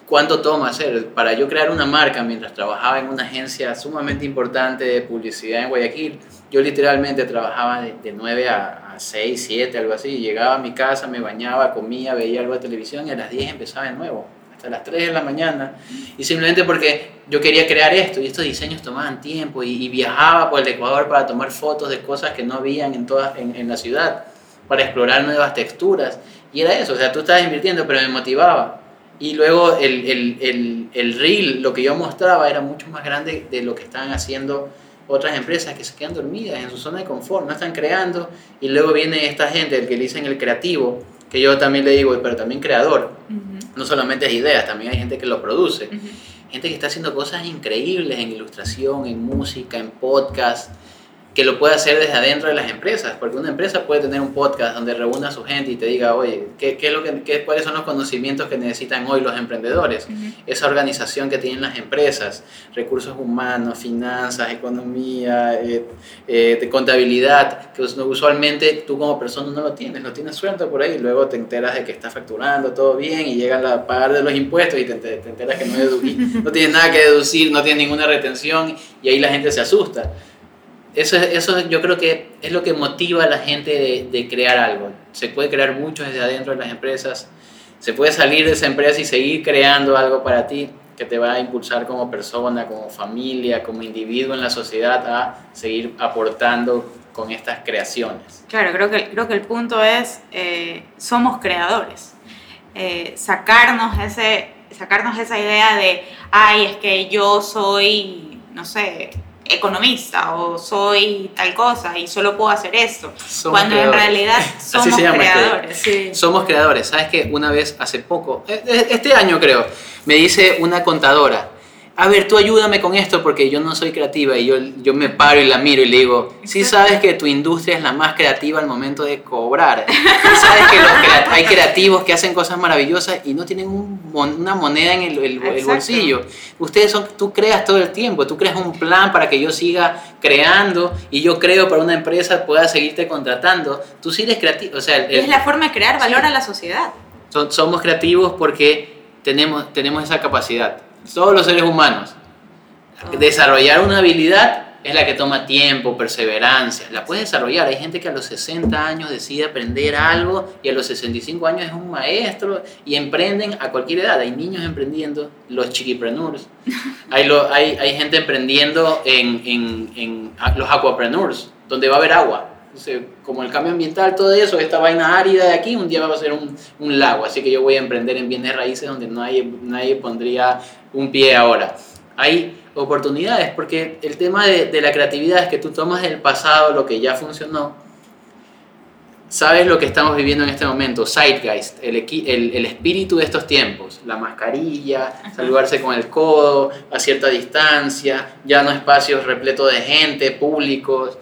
cuánto toma hacer. Para yo crear una marca mientras trabajaba en una agencia sumamente importante de publicidad en Guayaquil, yo literalmente trabajaba de, de 9 a, a 6, 7, algo así. Llegaba a mi casa, me bañaba, comía, veía algo de televisión y a las 10 empezaba de nuevo, hasta las 3 de la mañana. Y simplemente porque yo quería crear esto y estos diseños tomaban tiempo y, viajaba por el Ecuador para tomar fotos de cosas que no habían en, toda, en la ciudad, para explorar nuevas texturas. Y era eso, o sea, tú estabas invirtiendo, pero me motivaba. Y luego el, el, el, el reel, lo que yo mostraba, era mucho más grande de lo que estaban haciendo otras empresas que se quedan dormidas en su zona de confort, no están creando. Y luego viene esta gente, el que le dicen el creativo, que yo también le digo, pero también creador. No solamente es ideas, también hay gente que lo produce. Gente que está haciendo cosas increíbles en ilustración, en música, en podcast, que lo puede hacer desde adentro de las empresas, porque una empresa puede tener un podcast donde reúna a su gente y te diga, oye, ¿qué, qué es lo que, qué- ¿cuáles son los conocimientos que necesitan hoy los emprendedores? Esa organización que tienen las empresas, recursos humanos, finanzas, economía, eh, eh, de contabilidad, que us- usualmente tú como persona no lo tienes, lo tienes suelto por ahí, luego te enteras de que está facturando todo bien y llegan a pagar de los impuestos y te, te enteras que no tienes nada que deducir, no tienes ninguna retención y ahí la gente se asusta. Eso, es- eso yo creo que es lo que motiva a la gente de, de crear algo. Se puede crear mucho desde adentro de las empresas, se puede salir de esa empresa y seguir creando algo para ti que te va a impulsar como persona, como familia, como individuo en la sociedad a seguir aportando con estas creaciones. Claro, creo que, creo que el punto es, eh, somos creadores. Eh, sacarnos, ese, sacarnos esa idea de, ay, es que yo soy, no sé, economista o soy tal cosa y solo puedo hacer esto. Somos cuando en realidad somos se llama este- creadores. sí. Somos creadores. ¿Sabes que Una vez, hace poco, eh, eh, este año creo, me dice una contadora, a ver, tú ayúdame con esto porque yo no soy creativa y yo, yo me paro y la miro y le digo, sí sabes que tu industria es la más creativa al momento de cobrar. Sí sabes que los hay creativos que hacen cosas maravillosas y no tienen un una moneda en el, el- el bolsillo. Ustedes son, tú creas todo el tiempo, tú creas un plan para que yo siga creando y yo creo para una empresa pueda seguirte contratando. Tú sí eres creativo, o sea, el- es la forma de crear valor a la sociedad. somos creativos porque tenemos, tenemos esa capacidad. Todos los seres humanos. Desarrollar una habilidad es la que toma tiempo, perseverancia. La puedes desarrollar. Hay gente que a los 60 años decide aprender algo y a los 65 años es un maestro y emprenden a cualquier edad. Hay niños emprendiendo, los chiquipreneurs. Hay, lo- hay, hay gente emprendiendo en, en, en los aquapreneurs, donde va a haber agua. Entonces, como el cambio ambiental, todo eso, esta vaina árida de aquí, un día va a ser un, un lago. Así que yo voy a emprender en bienes raíces donde nadie, nadie pondría un pie ahora. Hay oportunidades porque el tema de, de la creatividad es que tú tomas del pasado lo que ya funcionó, sabes lo que estamos viviendo en este momento, Zeitgeist, el, el, el espíritu de estos tiempos, la mascarilla, saludarse con el codo a cierta distancia, ya no espacios repletos de gente, públicos,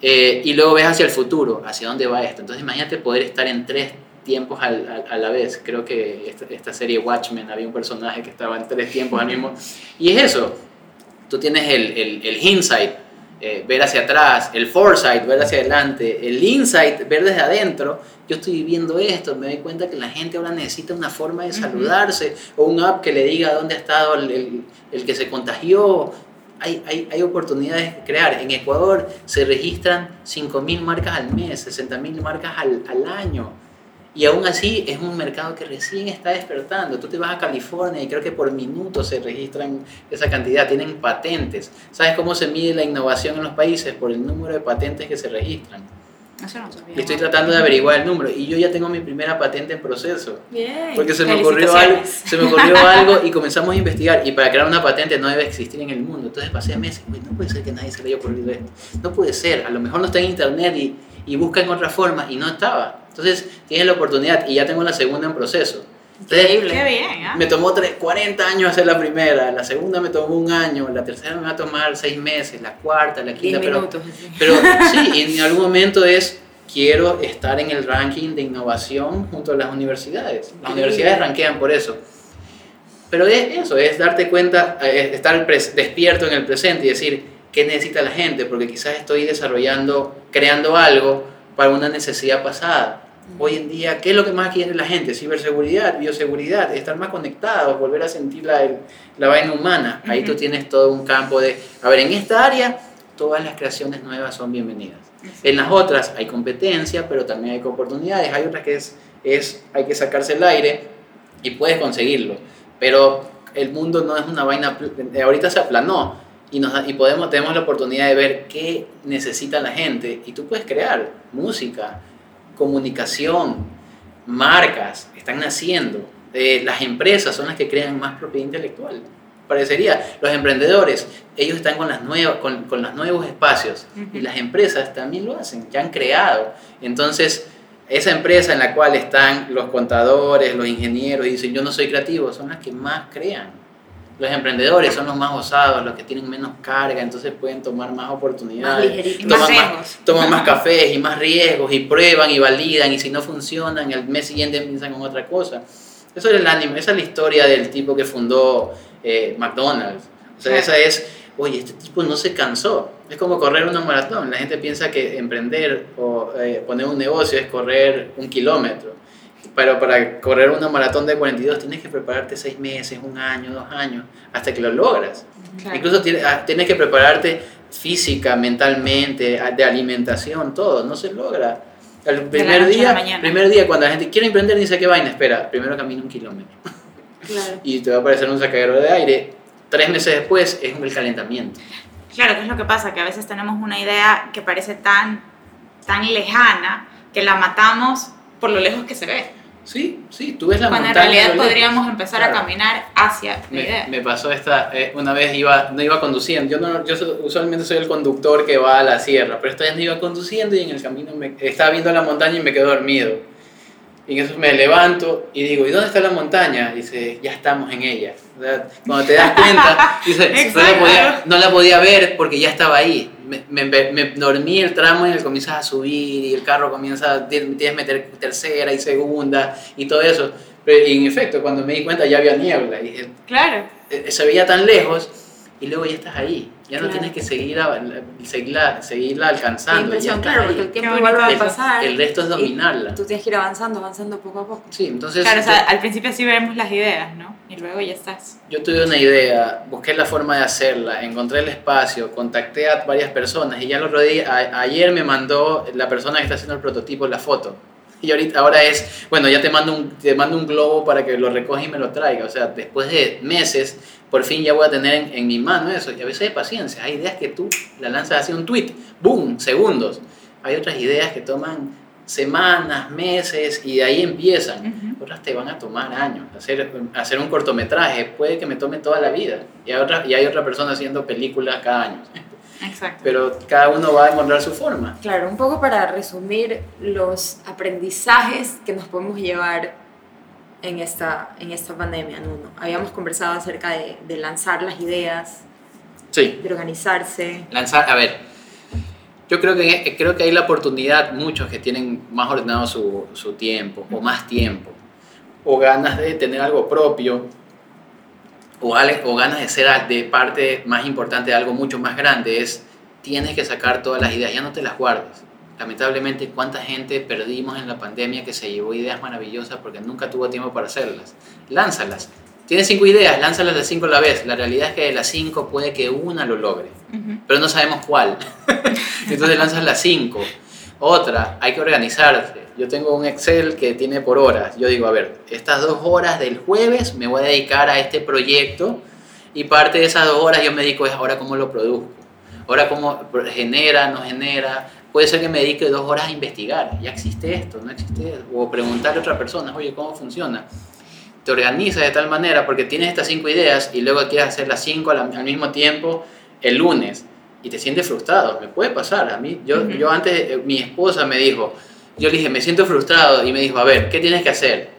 eh, y luego ves hacia el futuro, hacia dónde va esto. Entonces imagínate poder estar en tres tiempos al- al- a la vez. Creo que esta, esta serie Watchmen había un personaje que estaba en tres tiempos al mismo. Y es eso, tú tienes el, el, el hindsight, eh, ver hacia atrás, el foresight, ver hacia adelante, el insight, ver desde adentro, yo estoy viviendo esto, me doy cuenta que la gente ahora necesita una forma de saludarse o un app que le diga dónde ha estado el, el, que se contagió. Hay, hay, hay, oportunidades de crear. En Ecuador se registran 5.000 marcas al mes, 60.000 marcas al, al año. Y aún así es un mercado que recién está despertando. Tú te vas a California y creo que por minuto se registran esa cantidad, tienen patentes. ¿Sabes cómo se mide la innovación en los países? Por el número de patentes que se registran. Y estoy tratando de averiguar el número y yo ya tengo mi primera patente en proceso. Porque se me ocurrió algo, se me ocurrió algo y comenzamos a investigar y para crear una patente no debe existir en el mundo. Entonces pasé meses, no puede ser que nadie se le haya ocurrido esto. No puede ser, a lo mejor no está en internet y, y busca en otra forma y no estaba. Entonces tienes la oportunidad y ya tengo la segunda en proceso. Increíble. Qué bien, ¿ah? Me tomó 40 años hacer la primera, la segunda me tomó un año, la tercera me va a tomar 6 meses, la cuarta, la quinta. pero, minutos. Pero sí, en algún momento es, quiero estar en el ranking de innovación junto a las universidades. Las universidades ranquean por eso. Pero es eso, es darte cuenta, es estar despierto en el presente y decir, ¿qué necesita la gente? Porque quizás estoy desarrollando, creando algo para una necesidad pasada Hoy en día, ¿qué es lo que más quiere la gente? Ciberseguridad, bioseguridad, estar más conectados, volver a sentir la, la vaina humana. Ahí tú tienes todo un campo de, a ver, en esta área todas las creaciones nuevas son bienvenidas. En las otras hay competencia, pero también hay oportunidades. Hay otras que es, es, hay que sacarse el aire y puedes conseguirlo. Pero el mundo no es una vaina, ahorita se aplanó y, nos, y podemos, tenemos la oportunidad de ver qué necesita la gente y tú puedes crear música, comunicación, marcas están naciendo. Eh, las empresas son las que crean más propiedad intelectual. Parecería, los emprendedores, ellos están con, las nuevas, con, con los nuevos espacios y las empresas también lo hacen, ya han creado. Entonces, esa empresa en la cual están los contadores, los ingenieros y dicen yo no soy creativo, son las que más crean los emprendedores son los más osados, los que tienen menos carga, entonces pueden tomar más oportunidades. toman, más, toman más cafés y más riesgos y prueban y validan y si no funcionan, el mes siguiente piensan en otra cosa. Eso es el ánimo, esa es la historia del tipo que fundó eh, McDonald's. O sea, esa es, oye, este tipo no se cansó. Es como correr una maratón. La gente piensa que emprender o eh, poner un negocio es correr un kilómetro pero para correr una maratón de 42 tienes que prepararte seis meses, un año, dos años, hasta que lo logras. Incluso ah, tienes, que prepararte física, mentalmente, de alimentación, todo. No se logra. El primer día, primer día, cuando la gente quiere emprender, dice que vaina, espera, primero camina un kilómetro. y te va a aparecer un sacadero de aire. Tres meses después es el calentamiento. Claro, que es lo que pasa, que a veces tenemos una idea que parece tan, tan lejana que la matamos por lo lejos que se ve. Sí, sí, tú ves la Cuando en realidad podríamos empezar a caminar hacia la me, idea. Me pasó esta, eh, una vez iba, no iba conduciendo, yo, no, yo usualmente soy el conductor que va a la sierra, pero esta vez no iba conduciendo y en el camino me, estaba viendo la montaña y me quedo dormido. Y en eso me levanto y digo, ¿y dónde está la montaña? Y dice, ya estamos en ella. Cuando te das cuenta, dice, no la, podía, no la podía ver porque ya estaba ahí me, me, dormí el tramo en el comienzas a subir y el carro comienza, tienes que meter tercera y segunda y todo eso. Pero en efecto, cuando me di cuenta ya había niebla. Y, claro. Eh, se veía tan lejos y luego ya estás ahí. Ya no tienes que seguir seguirla, seguirla alcanzando. ya claro, porque el tiempo igual va a pasar. El resto es dominarla. Tú tienes que ir avanzando, avanzando poco a poco. Sí, entonces. Claro, o sea, al principio sí vemos las ideas, ¿no? Y luego ya estás. Yo tuve una idea, busqué la forma de hacerla, encontré el espacio, contacté a varias personas y ya lo rodé. ayer me mandó la persona que está haciendo el prototipo la foto. Y ahorita, ahora es, bueno, ya te mando, un, te mando un globo para que lo recoja y me lo traiga. O sea, después de meses por fin ya voy a tener en, mi mano eso. Y a veces hay paciencia, hay ideas que tú la lanzas así un tweet, boom, segundos. Hay otras ideas que toman semanas, meses y de ahí empiezan. Otras te van a tomar años. Hacer, hacer un cortometraje puede que me tome toda la vida. Y hay, otra, y hay otra persona haciendo películas cada año. Exacto. Pero cada uno va a encontrar su forma. Claro, un poco para resumir los aprendizajes que nos podemos llevar en esta, en esta pandemia, Nuno. Habíamos conversado acerca de, de lanzar las ideas, sí. de organizarse. Lanzar, a ver, yo creo que, creo que hay la oportunidad, muchos que tienen más ordenado su, su tiempo, o más tiempo, o ganas de tener algo propio, o, o ganas de ser de parte más importante de algo mucho más grande, es tienes que sacar todas las ideas, ya no te las guardes. Lamentablemente, ¿cuánta gente perdimos en la pandemia que se llevó ideas maravillosas porque nunca tuvo tiempo para hacerlas? Lánzalas. Tienes cinco ideas, lánzalas de cinco a la vez. La realidad es que de las cinco puede que una lo logre, pero no sabemos cuál. Entonces lanzas las cinco. Otra, hay que organizarse. Yo tengo un Excel que tiene por horas. Yo digo, a ver, estas dos horas del jueves me voy a dedicar a este proyecto y parte de esas dos horas yo me dedico a ahora cómo lo produzco. Ahora cómo genera, no genera. Puede ser que me dedique dos horas a investigar. ¿Ya existe esto? ¿No existe? O preguntarle a otra persona, oye, ¿cómo funciona? Te organizas de tal manera porque tienes estas cinco ideas y luego quieres hacer las cinco al mismo tiempo el lunes y te sientes frustrado. Me puede pasar. A mí, yo, yo antes, eh, mi esposa me dijo, yo le dije, me siento frustrado y me dijo, a ver, ¿qué tienes que hacer?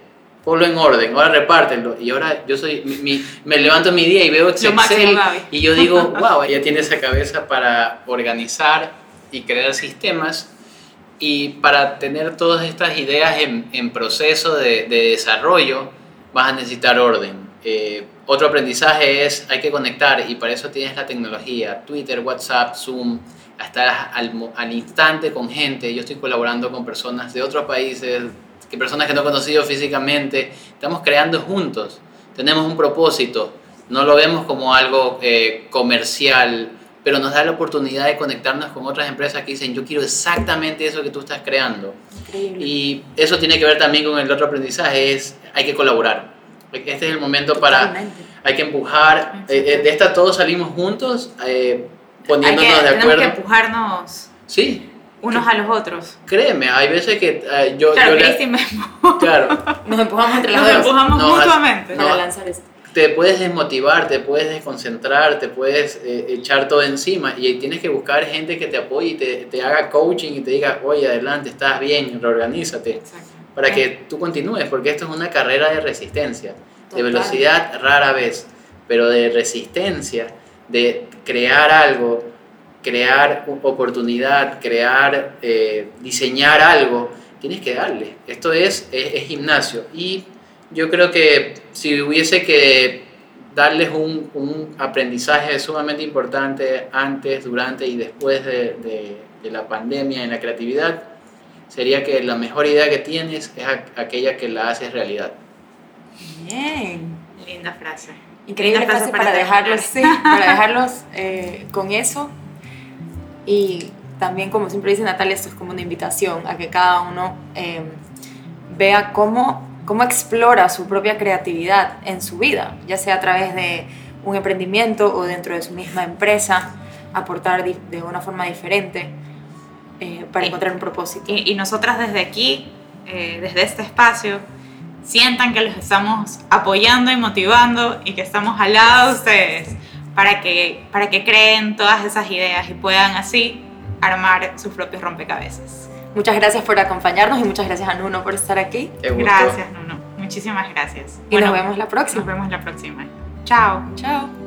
Ponlo en orden, ahora repártelo. Y ahora yo soy, mi, me levanto mi día y veo Excel y yo digo, wow, ella tiene esa cabeza para organizar y crear sistemas y para tener todas estas ideas en, en proceso de, de, desarrollo vas a necesitar orden. Eh, otro aprendizaje es, hay que conectar y para eso tienes la tecnología, Twitter, WhatsApp, Zoom, estar al, al instante con gente. Yo estoy colaborando con personas de otros países, que personas que no he conocido físicamente. Estamos creando juntos, tenemos un propósito, no lo vemos como algo eh, comercial, pero nos da la oportunidad de conectarnos con otras empresas que dicen, yo quiero exactamente eso que tú estás creando. Y eso tiene que ver también con el otro aprendizaje, es hay que colaborar este es el momento para... Hay que empujar. Eh, eh, de esta todos salimos juntos, eh, poniéndonos de acuerdo. Tenemos que empujarnos. Sí. Unos a los otros. Créeme, hay veces que yo... Claro, yo Claro. Nos empujamos entre los dos. Nos empujamos mutuamente. para lanzar esto te puedes desmotivar, te puedes desconcentrar, te puedes echar todo encima y tienes que buscar gente que te apoye y te, te, haga coaching y te diga, oye, adelante, estás bien, reorganízate. Exacto para que tú continúes, porque esto es una carrera de resistencia, de velocidad rara vez, pero de resistencia, de crear algo, crear oportunidad, crear, eh, diseñar algo, tienes que darle. Esto es, es, gimnasio. Y yo creo que si hubiese que darles un, un, aprendizaje sumamente importante antes, durante y después de, de, de la pandemia en la creatividad, sería que la mejor idea que tienes es aquella que la haces realidad. Bien. Linda frase. Increíble frase, para, dejarlos, para dejarlos eh, con eso. Y también, como siempre dice Natalia, esto es como una invitación a que cada uno eh, vea cómo, cómo explora su propia creatividad en su vida, ya sea a través de un emprendimiento o dentro de su misma empresa, aportar de una forma diferente eh, para encontrar un propósito. Y, nosotras desde aquí, eh, desde este espacio, sientan que los estamos apoyando y motivando y que estamos al lado de ustedes para que, para que creen todas esas ideas y puedan así armar sus propios rompecabezas. Muchas gracias por acompañarnos y muchas gracias a Nuno por estar aquí. Gracias, Nuno. Muchísimas gracias. Y nos vemos la próxima. Nos vemos la próxima. Chao. Chao.